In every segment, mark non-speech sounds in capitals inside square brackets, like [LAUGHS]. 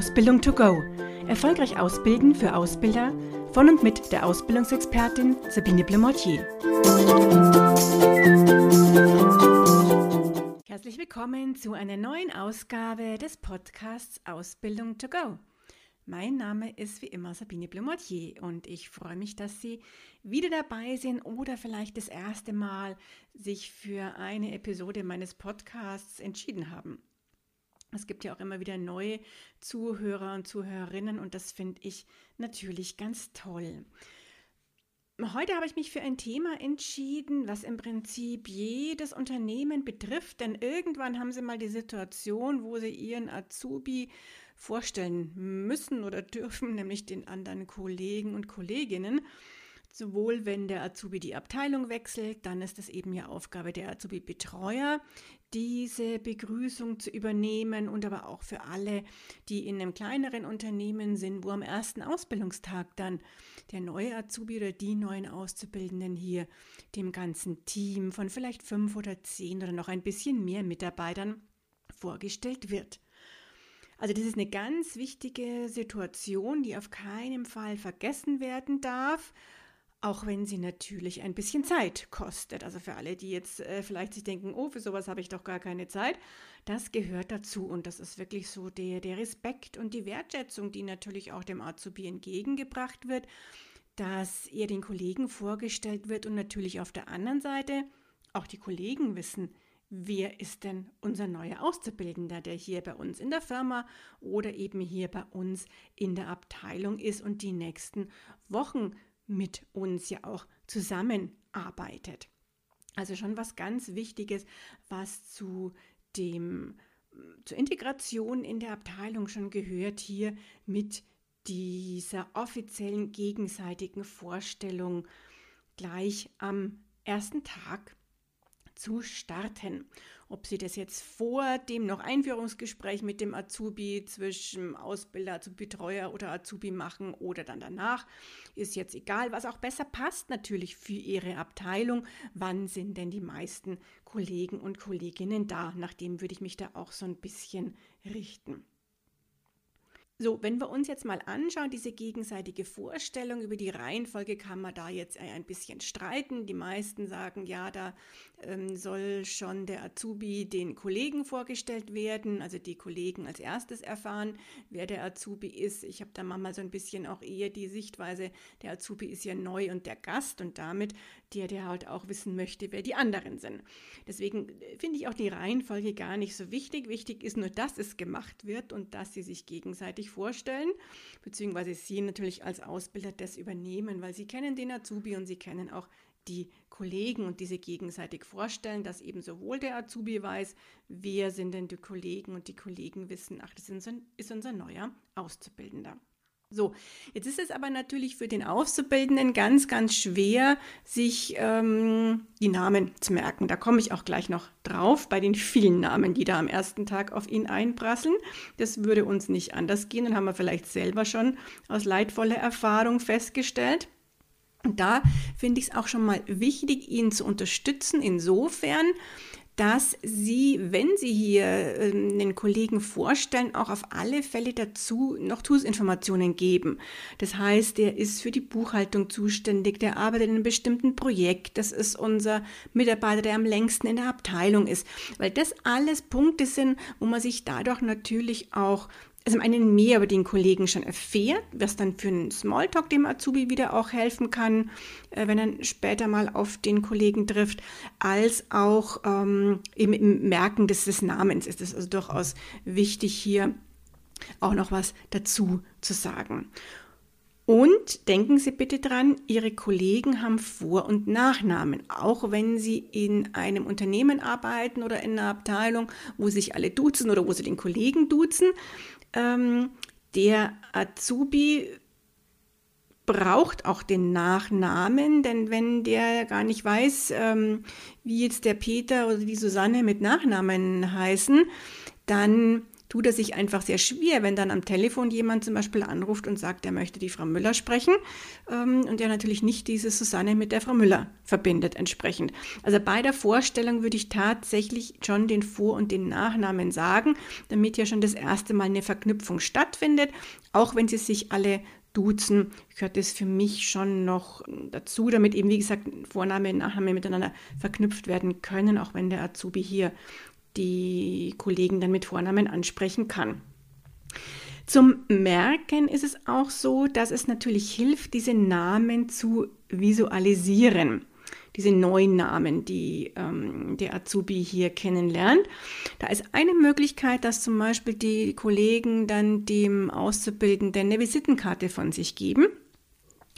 Ausbildung to go. Erfolgreich ausbilden für Ausbilder von und mit der Ausbildungsexpertin Sabine Blemortier. Herzlich willkommen zu einer neuen Ausgabe des Podcasts Ausbildung to go. Mein Name ist wie immer Sabine Blemortier und ich freue mich, dass Sie wieder dabei sind oder vielleicht das erste Mal sich für eine Episode meines Podcasts entschieden haben. Es gibt ja auch immer wieder neue Zuhörer und Zuhörerinnen und das finde ich natürlich ganz toll. Heute habe ich mich für ein Thema entschieden, was im Prinzip jedes Unternehmen betrifft, denn irgendwann haben sie mal die Situation, wo sie ihren Azubi vorstellen müssen oder dürfen, [LAUGHS] nämlich den anderen Kollegen und Kolleginnen. Sowohl wenn der Azubi die Abteilung wechselt, dann ist es eben ja Aufgabe der Azubi-Betreuer, diese Begrüßung zu übernehmen und aber auch für alle, die in einem kleineren Unternehmen sind, wo am ersten Ausbildungstag dann der neue Azubi oder die neuen Auszubildenden hier dem ganzen Team von vielleicht fünf oder zehn oder noch ein bisschen mehr Mitarbeitern vorgestellt wird. Also das ist eine ganz wichtige Situation, die auf keinen Fall vergessen werden darf auch wenn sie natürlich ein bisschen Zeit kostet. Also für alle, die jetzt äh, vielleicht sich denken, oh, für sowas habe ich doch gar keine Zeit, das gehört dazu und das ist wirklich so der, der Respekt und die Wertschätzung, die natürlich auch dem Azubi entgegengebracht wird, dass er den Kollegen vorgestellt wird und natürlich auf der anderen Seite auch die Kollegen wissen, wer ist denn unser neuer Auszubildender, der hier bei uns in der Firma oder eben hier bei uns in der Abteilung ist und die nächsten Wochen mit uns ja auch zusammenarbeitet. Also schon was ganz Wichtiges, was zu dem zur Integration in der Abteilung schon gehört hier mit dieser offiziellen gegenseitigen Vorstellung gleich am ersten Tag zu starten. Ob Sie das jetzt vor dem noch Einführungsgespräch mit dem Azubi zwischen Ausbilder, Azubi-Betreuer oder Azubi machen oder dann danach, ist jetzt egal, was auch besser passt natürlich für Ihre Abteilung. Wann sind denn die meisten Kollegen und Kolleginnen da? Nach dem würde ich mich da auch so ein bisschen richten. So, wenn wir uns jetzt mal anschauen, diese gegenseitige Vorstellung über die Reihenfolge kann man da jetzt ein bisschen streiten. Die meisten sagen, ja, da ähm, soll schon der Azubi den Kollegen vorgestellt werden, also die Kollegen als erstes erfahren, wer der Azubi ist. Ich habe da manchmal so ein bisschen auch eher die Sichtweise, der Azubi ist ja neu und der Gast und damit der, der halt auch wissen möchte, wer die anderen sind. Deswegen äh, finde ich auch die Reihenfolge gar nicht so wichtig. Wichtig ist nur, dass es gemacht wird und dass sie sich gegenseitig vorstellen, beziehungsweise sie natürlich als Ausbilder das übernehmen, weil sie kennen den Azubi und sie kennen auch die Kollegen und diese gegenseitig vorstellen, dass eben sowohl der Azubi weiß, wer sind denn die Kollegen und die Kollegen wissen, ach, das ist unser neuer Auszubildender. So, jetzt ist es aber natürlich für den Auszubildenden ganz, ganz schwer, sich ähm, die Namen zu merken. Da komme ich auch gleich noch drauf, bei den vielen Namen, die da am ersten Tag auf ihn einprasseln. Das würde uns nicht anders gehen und haben wir vielleicht selber schon aus leidvoller Erfahrung festgestellt. Und da finde ich es auch schon mal wichtig, ihn zu unterstützen, insofern, dass Sie, wenn Sie hier äh, den Kollegen vorstellen, auch auf alle Fälle dazu noch Toolsinformationen geben. Das heißt, der ist für die Buchhaltung zuständig, der arbeitet in einem bestimmten Projekt, das ist unser Mitarbeiter, der am längsten in der Abteilung ist, weil das alles Punkte sind, wo man sich dadurch natürlich auch also im einen mehr über den Kollegen schon erfährt, was dann für einen Smalltalk dem Azubi wieder auch helfen kann, äh, wenn er später mal auf den Kollegen trifft, als auch ähm, eben im Merken des, des Namens ist es also durchaus wichtig, hier auch noch was dazu zu sagen. Und denken Sie bitte dran, Ihre Kollegen haben Vor- und Nachnamen, auch wenn Sie in einem Unternehmen arbeiten oder in einer Abteilung, wo sich alle duzen oder wo Sie den Kollegen duzen. Ähm, der Azubi braucht auch den Nachnamen, denn wenn der gar nicht weiß, ähm, wie jetzt der Peter oder die Susanne mit Nachnamen heißen, dann tut er sich einfach sehr schwer, wenn dann am Telefon jemand zum Beispiel anruft und sagt, er möchte die Frau Müller sprechen ähm, und er natürlich nicht diese Susanne mit der Frau Müller verbindet entsprechend. Also bei der Vorstellung würde ich tatsächlich schon den Vor- und den Nachnamen sagen, damit ja schon das erste Mal eine Verknüpfung stattfindet, auch wenn sie sich alle duzen, gehört es für mich schon noch dazu, damit eben, wie gesagt, Vorname und Nachname miteinander verknüpft werden können, auch wenn der Azubi hier die Kollegen dann mit Vornamen ansprechen kann. Zum Merken ist es auch so, dass es natürlich hilft, diese Namen zu visualisieren. Diese neuen Namen, die ähm, der Azubi hier kennenlernt. Da ist eine Möglichkeit, dass zum Beispiel die Kollegen dann dem Auszubildenden eine Visitenkarte von sich geben.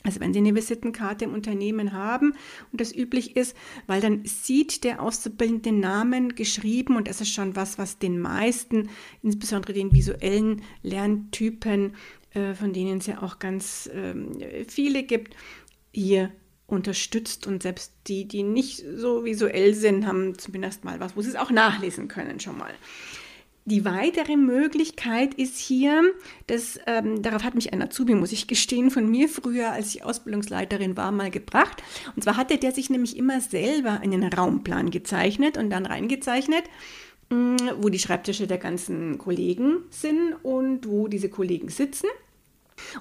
Also wenn Sie eine Visitenkarte im Unternehmen haben und das üblich ist, weil dann sieht der Auszubildende den Namen geschrieben und das ist schon was, was den meisten, insbesondere den visuellen Lerntypen, äh, von denen es ja auch ganz äh, viele gibt, hier unterstützt und selbst die, die nicht so visuell sind, haben zumindest mal was, wo sie es auch nachlesen können schon mal. Die weitere Möglichkeit ist hier, dass, ähm, darauf hat mich ein Azubi, muss ich gestehen, von mir früher, als ich Ausbildungsleiterin war, mal gebracht. Und zwar hatte der sich nämlich immer selber einen Raumplan gezeichnet und dann reingezeichnet, mh, mm, wo die Schreibtische der ganzen Kollegen sind und wo diese Kollegen sitzen.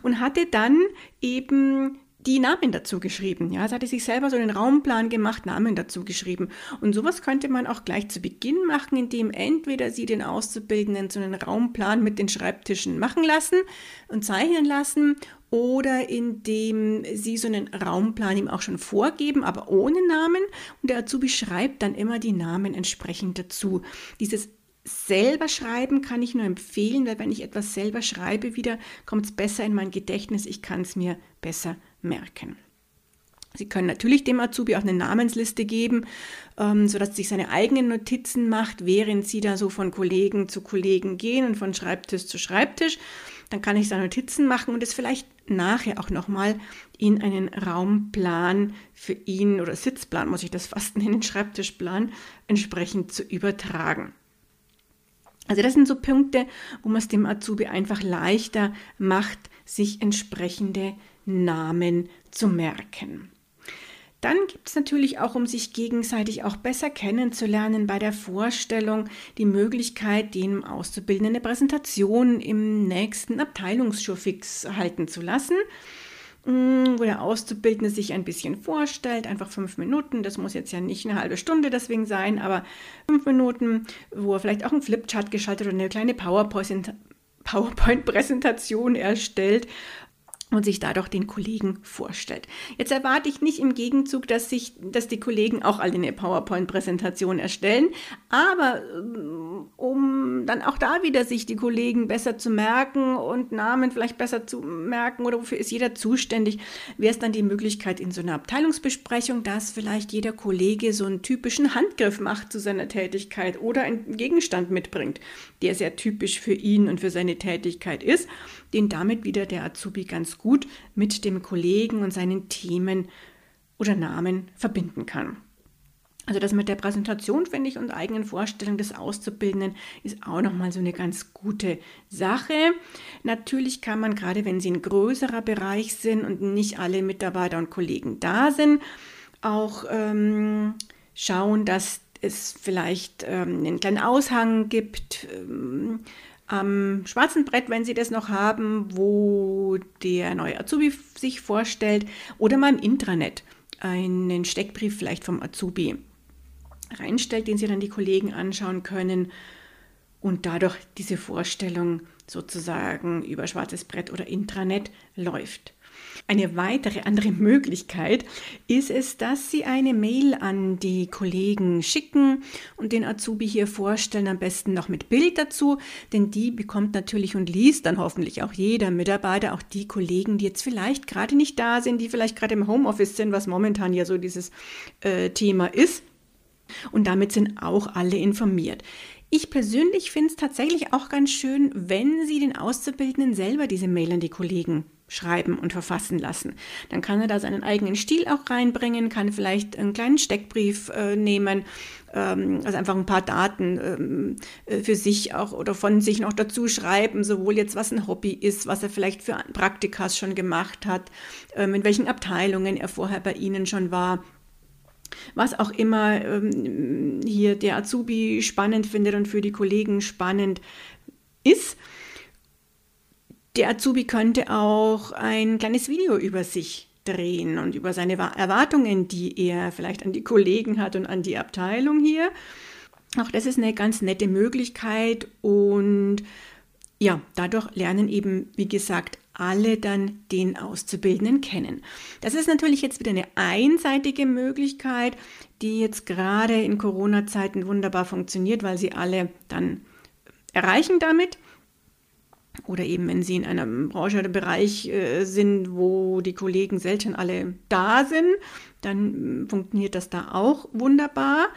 Und hatte dann eben die Namen dazu geschrieben. Ja, es hatte sich selber so einen Raumplan gemacht, Namen dazu geschrieben. Und sowas könnte man auch gleich zu Beginn machen, indem entweder Sie den Auszubildenden so einen Raumplan mit den Schreibtischen machen lassen und zeichnen lassen oder indem Sie so einen Raumplan ihm auch schon vorgeben, aber ohne Namen. Und der Azubi schreibt dann immer die Namen entsprechend dazu. Dieses selber schreiben kann ich nur empfehlen, weil wenn ich etwas selber schreibe, wieder kommt es besser in mein Gedächtnis, ich kann es mir besser merken. Sie können natürlich dem Azubi auch eine Namensliste geben, ähm, sodass sich seine eigenen Notizen macht, während Sie da so von Kollegen zu Kollegen gehen und von Schreibtisch zu Schreibtisch. Dann kann ich seine Notizen machen und es vielleicht nachher auch nochmal in einen Raumplan für ihn oder Sitzplan, muss ich das fast [LAUGHS] nennen, Schreibtischplan, entsprechend zu übertragen. Also das sind so Punkte, wo man es dem Azubi einfach leichter macht, sich entsprechende Namen zu merken. Dann gibt es natürlich auch, um sich gegenseitig auch besser kennenzulernen, bei der Vorstellung die Möglichkeit, dem Auszubildenden eine Präsentation im nächsten Abteilungsschurfix halten zu lassen, wo der Auszubildende sich ein bisschen vorstellt, einfach fünf Minuten, das muss jetzt ja nicht eine halbe Stunde deswegen sein, aber fünf Minuten, wo er vielleicht auch einen Flipchart geschaltet oder eine kleine PowerPoint-Präsentation erstellt und sich dadurch den Kollegen vorstellt. Jetzt erwarte ich nicht im Gegenzug, dass, sich, dass die Kollegen auch alle eine PowerPoint-Präsentation erstellen, aber äh, um dann auch da wieder sich die Kollegen besser zu merken und Namen vielleicht besser zu merken oder wofür ist jeder zuständig, wäre es dann die Möglichkeit in so einer Abteilungsbesprechung, dass vielleicht jeder Kollege so einen typischen Handgriff macht zu seiner Tätigkeit oder einen Gegenstand mitbringt, der sehr typisch für ihn und für seine Tätigkeit ist den damit wieder der Azubi ganz gut mit dem Kollegen und seinen Themen oder Namen verbinden kann. Also das mit der Präsentation, finde ich, und eigenen Vorstellungen des Auszubildenden ist auch nochmal so eine ganz gute Sache. Natürlich kann man, gerade wenn Sie ein größerer Bereich sind und nicht alle Mitarbeiter und Kollegen da sind, auch ähm, schauen, dass es vielleicht ähm, einen kleinen Aushang gibt, ähm, am schwarzen Brett, wenn Sie das noch haben, wo der neue Azubi sich vorstellt oder mal im Intranet einen Steckbrief vielleicht vom Azubi reinstellt, den Sie dann die Kollegen anschauen können und dadurch diese Vorstellung sozusagen über schwarzes Brett oder Intranet läuft. Eine weitere andere Möglichkeit ist es, dass Sie eine Mail an die Kollegen schicken und den Azubi hier vorstellen, am besten noch mit Bild dazu, denn die bekommt natürlich und liest dann hoffentlich auch jeder Mitarbeiter, auch die Kollegen, die jetzt vielleicht gerade nicht da sind, die vielleicht gerade im Homeoffice sind, was momentan ja so dieses äh, Thema ist Und damit sind auch alle informiert. Ich persönlich finde es tatsächlich auch ganz schön, wenn Sie den Auszubildenden selber diese Mail an die Kollegen schreiben und verfassen lassen. Dann kann er da seinen eigenen Stil auch reinbringen, kann vielleicht einen kleinen Steckbrief äh, nehmen, ähm, also einfach ein paar Daten ähm, äh, für sich auch oder von sich noch dazu schreiben, sowohl jetzt was ein Hobby ist, was er vielleicht für Praktikas schon gemacht hat, ähm, in welchen Abteilungen er vorher bei Ihnen schon war was auch immer ähm, hier der Azubi spannend findet und für die Kollegen spannend ist. Der Azubi könnte auch ein kleines Video über sich drehen und über seine Erwartungen, die er vielleicht an die Kollegen hat und an die Abteilung hier. Auch das ist eine ganz nette Möglichkeit und ja, dadurch lernen eben, wie gesagt, alle dann den Auszubildenden kennen. Das ist natürlich jetzt wieder eine einseitige Möglichkeit, die jetzt gerade in Corona-Zeiten wunderbar funktioniert, weil sie alle dann erreichen damit oder eben wenn Sie in einem Branche oder Bereich äh, sind, wo die Kollegen selten alle da sind, dann mm, funktioniert das da auch wunderbar.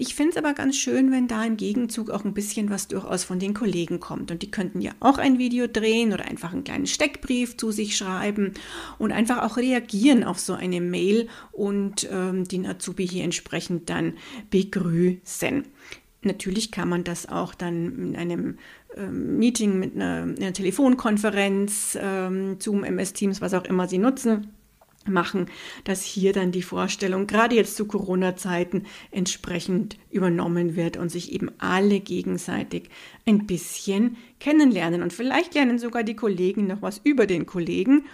Ich finde es aber ganz schön, wenn da im Gegenzug auch ein bisschen was durchaus von den Kollegen kommt. Und die könnten ja auch ein Video drehen oder einfach einen kleinen Steckbrief zu sich schreiben und einfach auch reagieren auf so eine Mail und ähm, den Azubi hier entsprechend dann begrüßen. Natürlich kann man das auch dann in einem ähm, Meeting mit einer, einer Telefonkonferenz, ähm, Zoom, MS Teams, was auch immer Sie nutzen, machen, dass hier dann die Vorstellung, gerade jetzt zu Corona-Zeiten, entsprechend übernommen wird und sich eben alle gegenseitig ein bisschen kennenlernen. Und vielleicht lernen sogar die Kollegen noch was über den Kollegen,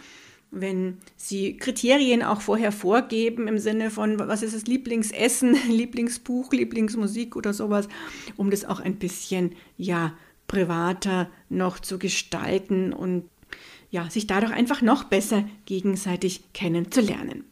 wenn sie Kriterien auch vorher vorgeben im Sinne von, was ist das Lieblingsessen, [LAUGHS] Lieblingsbuch, Lieblingsmusik oder sowas, um das auch ein bisschen, ja, privater noch zu gestalten und ja, sich dadurch einfach noch besser gegenseitig kennenzulernen.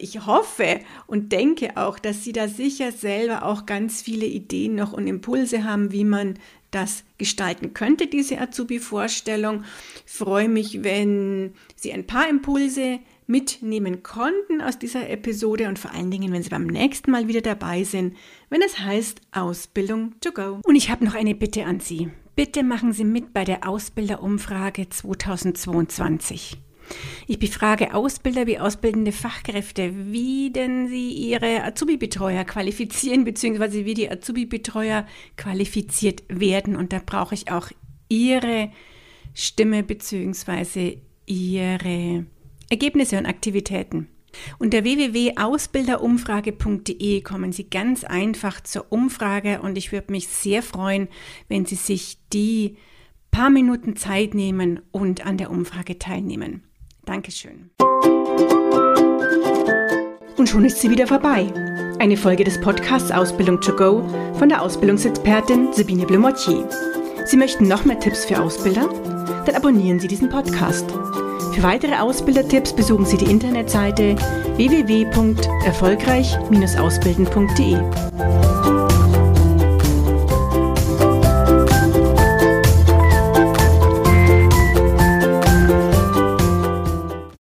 Ich hoffe und denke auch, dass Sie da sicher selber auch ganz viele Ideen noch und Impulse haben, wie man das gestalten könnte, diese Azubi-Vorstellung. Freue mich, wenn Sie ein paar Impulse mitnehmen konnten aus dieser Episode und vor allen Dingen, wenn Sie beim nächsten Mal wieder dabei sind, wenn es heißt Ausbildung to go. Und ich habe noch eine Bitte an Sie. Bitte machen Sie mit bei der Ausbilderumfrage 2022. Ich befrage Ausbilder wie ausbildende Fachkräfte, wie denn sie ihre Azubi-Betreuer qualifizieren, beziehungsweise wie die Azubi-Betreuer qualifiziert werden. Und da brauche ich auch Ihre Stimme, beziehungsweise Ihre Ergebnisse und Aktivitäten. Unter www.ausbilderumfrage.de kommen Sie ganz einfach zur Umfrage und ich würde mich sehr freuen, wenn Sie sich die paar Minuten Zeit nehmen und an der Umfrage teilnehmen. Dankeschön. Und schon ist sie wieder vorbei. Eine Folge des Podcasts Ausbildung to go von der Ausbildungsexpertin Sabine Blumottier. Sie möchten noch mehr Tipps für Ausbilder? Dann abonnieren Sie diesen Podcast. Für weitere Ausbildertipps besuchen Sie die Internetseite www.erfolgreich-ausbilden.de.